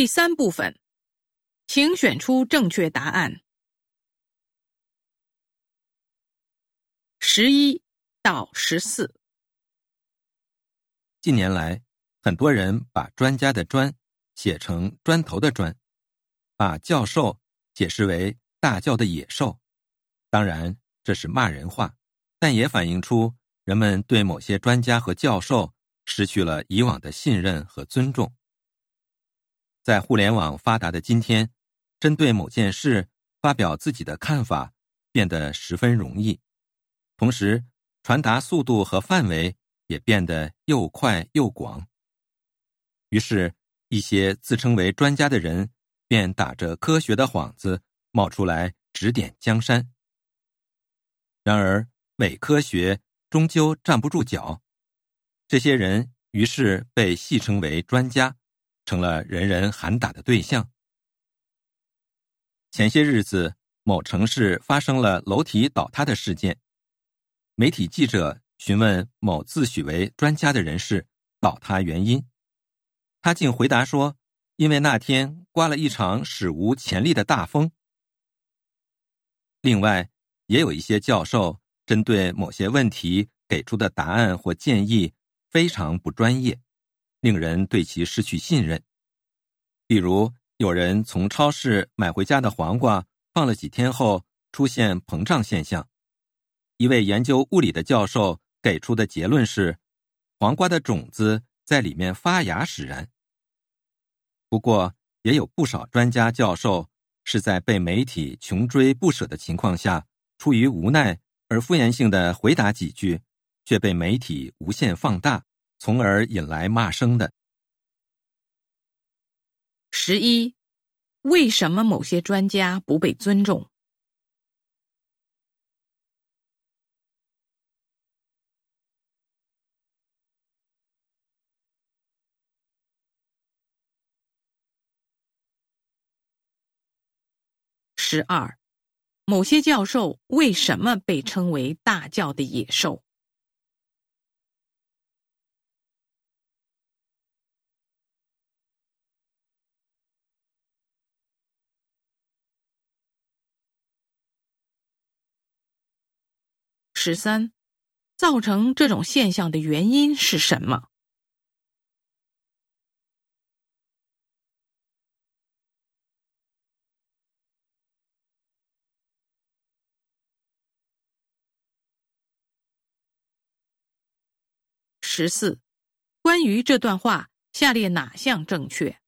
第三部分，请选出正确答案。十一到十四。近年来，很多人把“专家”的“专”写成“砖头”的“砖”，把“教授”解释为“大叫的野兽”。当然，这是骂人话，但也反映出人们对某些专家和教授失去了以往的信任和尊重。在互联网发达的今天，针对某件事发表自己的看法变得十分容易，同时传达速度和范围。也变得又快又广。于是，一些自称为专家的人便打着科学的幌子冒出来指点江山。然而，伪科学终究站不住脚，这些人于是被戏称为专家，成了人人喊打的对象。前些日子，某城市发生了楼体倒塌的事件，媒体记者。询问某自诩为专家的人士倒塌原因，他竟回答说：“因为那天刮了一场史无前例的大风。”另外，也有一些教授针对某些问题给出的答案或建议非常不专业，令人对其失去信任。比如，有人从超市买回家的黄瓜放了几天后出现膨胀现象，一位研究物理的教授。给出的结论是，黄瓜的种子在里面发芽使然。不过，也有不少专家教授是在被媒体穷追不舍的情况下，出于无奈而敷衍性的回答几句，却被媒体无限放大，从而引来骂声的。十一，为什么某些专家不被尊重？十二，某些教授为什么被称为大教的野兽？十三，造成这种现象的原因是什么？十四，关于这段话，下列哪项正确？